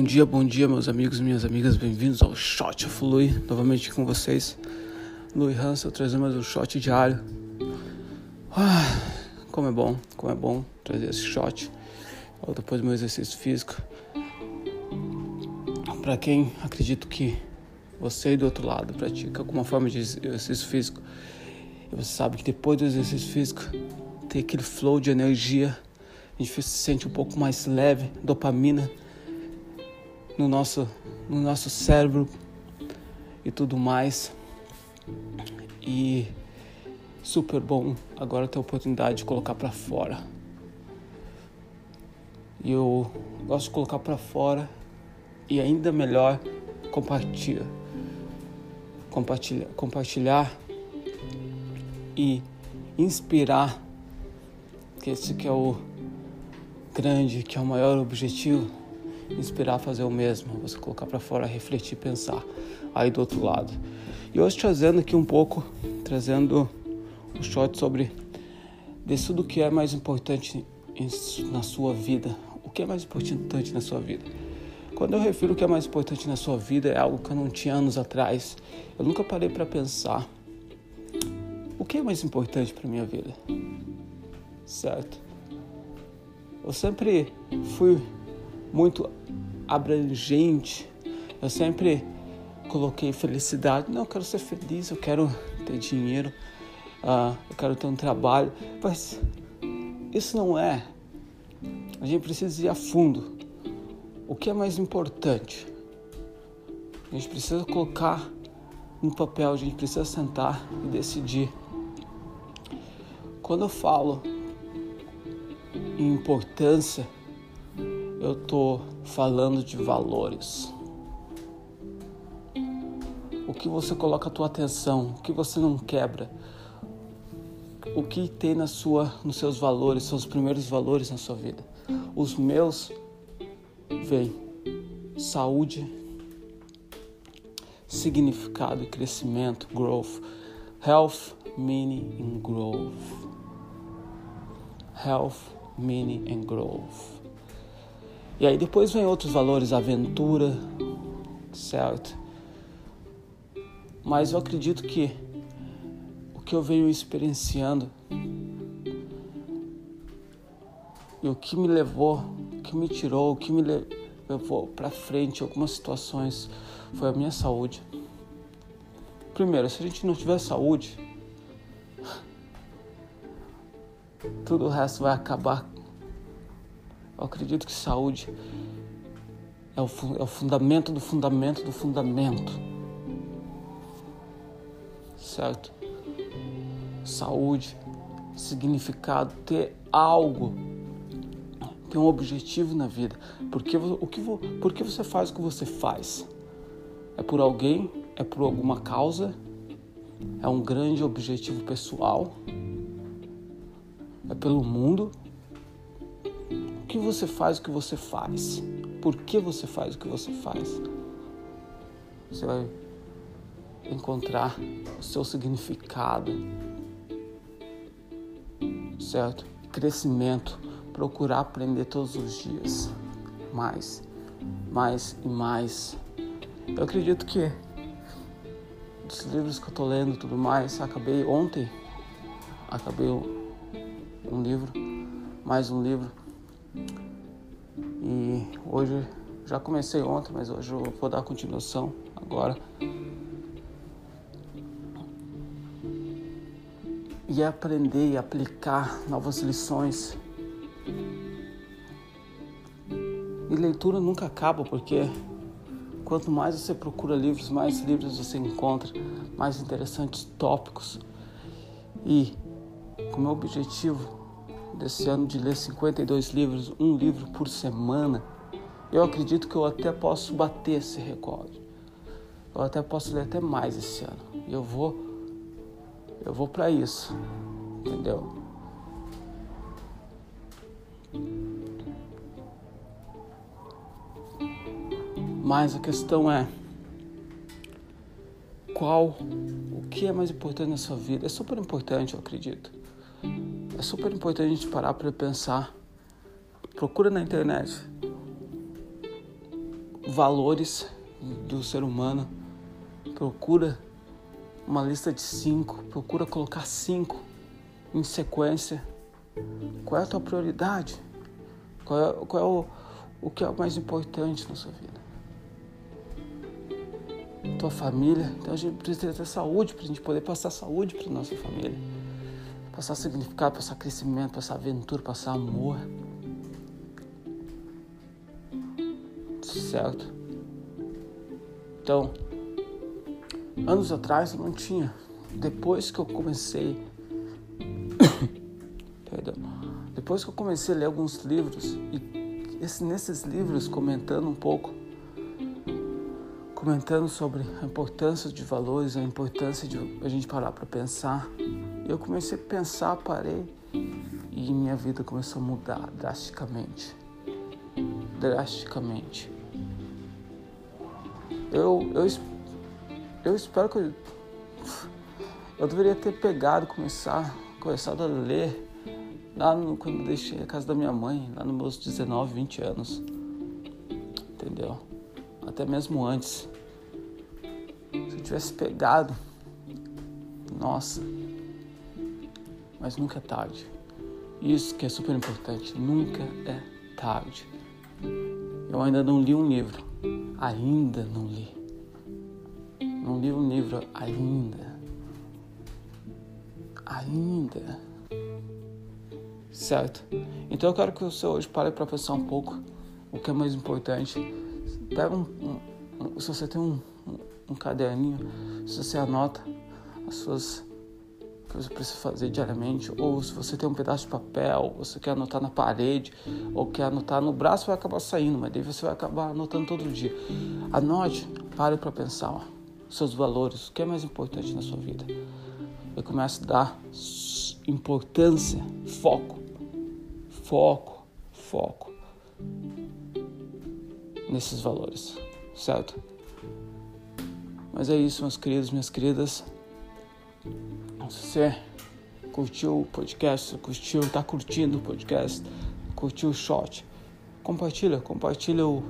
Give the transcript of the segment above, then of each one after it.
Bom dia, bom dia, meus amigos e minhas amigas. Bem-vindos ao Shot of Lui, novamente com vocês. Lui Hansel trazendo mais um shot diário. Ah, como é bom, como é bom trazer esse shot depois do meu exercício físico. Para quem acredito que você do outro lado pratica alguma forma de exercício físico você sabe que depois do exercício físico tem aquele flow de energia, a gente se sente um pouco mais leve, dopamina no nosso, no nosso cérebro e tudo mais. E super bom agora ter a oportunidade de colocar para fora. E eu gosto de colocar para fora e ainda melhor compartilhar. Compartilhar, compartilhar e inspirar, que esse que é o grande, que é o maior objetivo inspirar a fazer o mesmo, você colocar para fora, refletir, pensar aí do outro lado. E hoje trazendo aqui um pouco, trazendo um shot sobre disso do que é mais importante na sua vida. O que é mais importante na sua vida? Quando eu refiro o que é mais importante na sua vida, é algo que eu não tinha anos atrás. Eu nunca parei para pensar. O que é mais importante para minha vida? Certo? Eu sempre fui muito abrangente. Eu sempre coloquei felicidade. Não, eu quero ser feliz, eu quero ter dinheiro, uh, eu quero ter um trabalho. Mas isso não é. A gente precisa ir a fundo. O que é mais importante? A gente precisa colocar no papel, a gente precisa sentar e decidir. Quando eu falo em importância, eu tô falando de valores. O que você coloca a tua atenção, o que você não quebra, o que tem na sua, nos seus valores, os primeiros valores na sua vida. Os meus vêm saúde, significado e crescimento, growth, health, meaning and growth. Health, meaning and growth. E aí depois vem outros valores, aventura, certo? Mas eu acredito que o que eu venho experienciando e o que me levou, o que me tirou, o que me levou para frente algumas situações foi a minha saúde. Primeiro, se a gente não tiver saúde, tudo o resto vai acabar eu acredito que saúde é o, é o fundamento do fundamento do fundamento. Certo? Saúde, significado, ter algo, ter um objetivo na vida. Porque, o que, por que você faz o que você faz? É por alguém? É por alguma causa? É um grande objetivo pessoal? É pelo mundo? Que você faz o que você faz? Por que você faz o que você faz? Você vai encontrar o seu significado, certo? Crescimento, procurar aprender todos os dias, mais, mais e mais. Eu acredito que dos livros que eu tô lendo, tudo mais, acabei ontem, acabei um livro, mais um livro e hoje, já comecei ontem, mas hoje eu vou dar continuação agora. E aprender e aplicar novas lições. E leitura nunca acaba, porque quanto mais você procura livros, mais livros você encontra, mais interessantes tópicos. E com meu objetivo desse ano de ler 52 livros, um livro por semana, eu acredito que eu até posso bater esse recorde. Eu até posso ler até mais esse ano. Eu vou eu vou para isso. Entendeu? Mas a questão é qual o que é mais importante na sua vida? É super importante, eu acredito é super importante a gente parar para pensar. Procura na internet valores do ser humano. Procura uma lista de cinco, procura colocar cinco em sequência. Qual é a tua prioridade? Qual é, qual é o, o que é o mais importante na sua vida? Tua família. Então a gente precisa ter saúde para a gente poder passar saúde para nossa família. Passar significado, passar crescimento, passar aventura, passar amor. Certo? Então, anos atrás eu não tinha. Depois que eu comecei. Perdão. Depois que eu comecei a ler alguns livros, e esse, nesses livros comentando um pouco, comentando sobre a importância de valores, a importância de a gente parar para pensar. Eu comecei a pensar, parei e minha vida começou a mudar drasticamente. Drasticamente. Eu, eu, eu espero que eu, eu deveria ter pegado, começar, começado a ler lá no, quando eu deixei a casa da minha mãe, lá nos meus 19, 20 anos. Entendeu? Até mesmo antes. Se eu tivesse pegado, nossa, mas nunca é tarde. Isso que é super importante, nunca é tarde. Eu ainda não li um livro, ainda não li. Não li um livro ainda. Ainda. Certo? Então eu quero que você hoje pare para pensar um pouco o que é mais importante. Pega um, um, um se você tem um, um caderninho, se você anota as suas que você precisa fazer diariamente, ou se você tem um pedaço de papel, você quer anotar na parede, ou quer anotar no braço, vai acabar saindo, mas daí você vai acabar anotando todo dia. Anote, pare para pensar, ó, seus valores, o que é mais importante na sua vida. E comece a dar importância, foco, foco, foco nesses valores, certo? Mas é isso, meus queridos, minhas queridas. Se você curtiu o podcast, curtiu, tá curtindo o podcast, curtiu o shot, compartilha, compartilha o,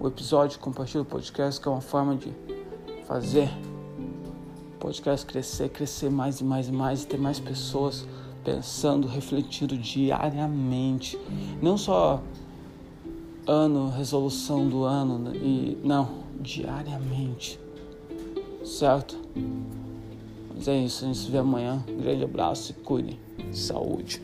o episódio, compartilha o podcast, que é uma forma de fazer o podcast crescer, crescer mais e mais e mais e ter mais pessoas pensando, refletindo diariamente. Não só ano, resolução do ano, e não, diariamente. Certo? Mas é isso, a gente se vê amanhã. Um grande abraço e cuide. Saúde.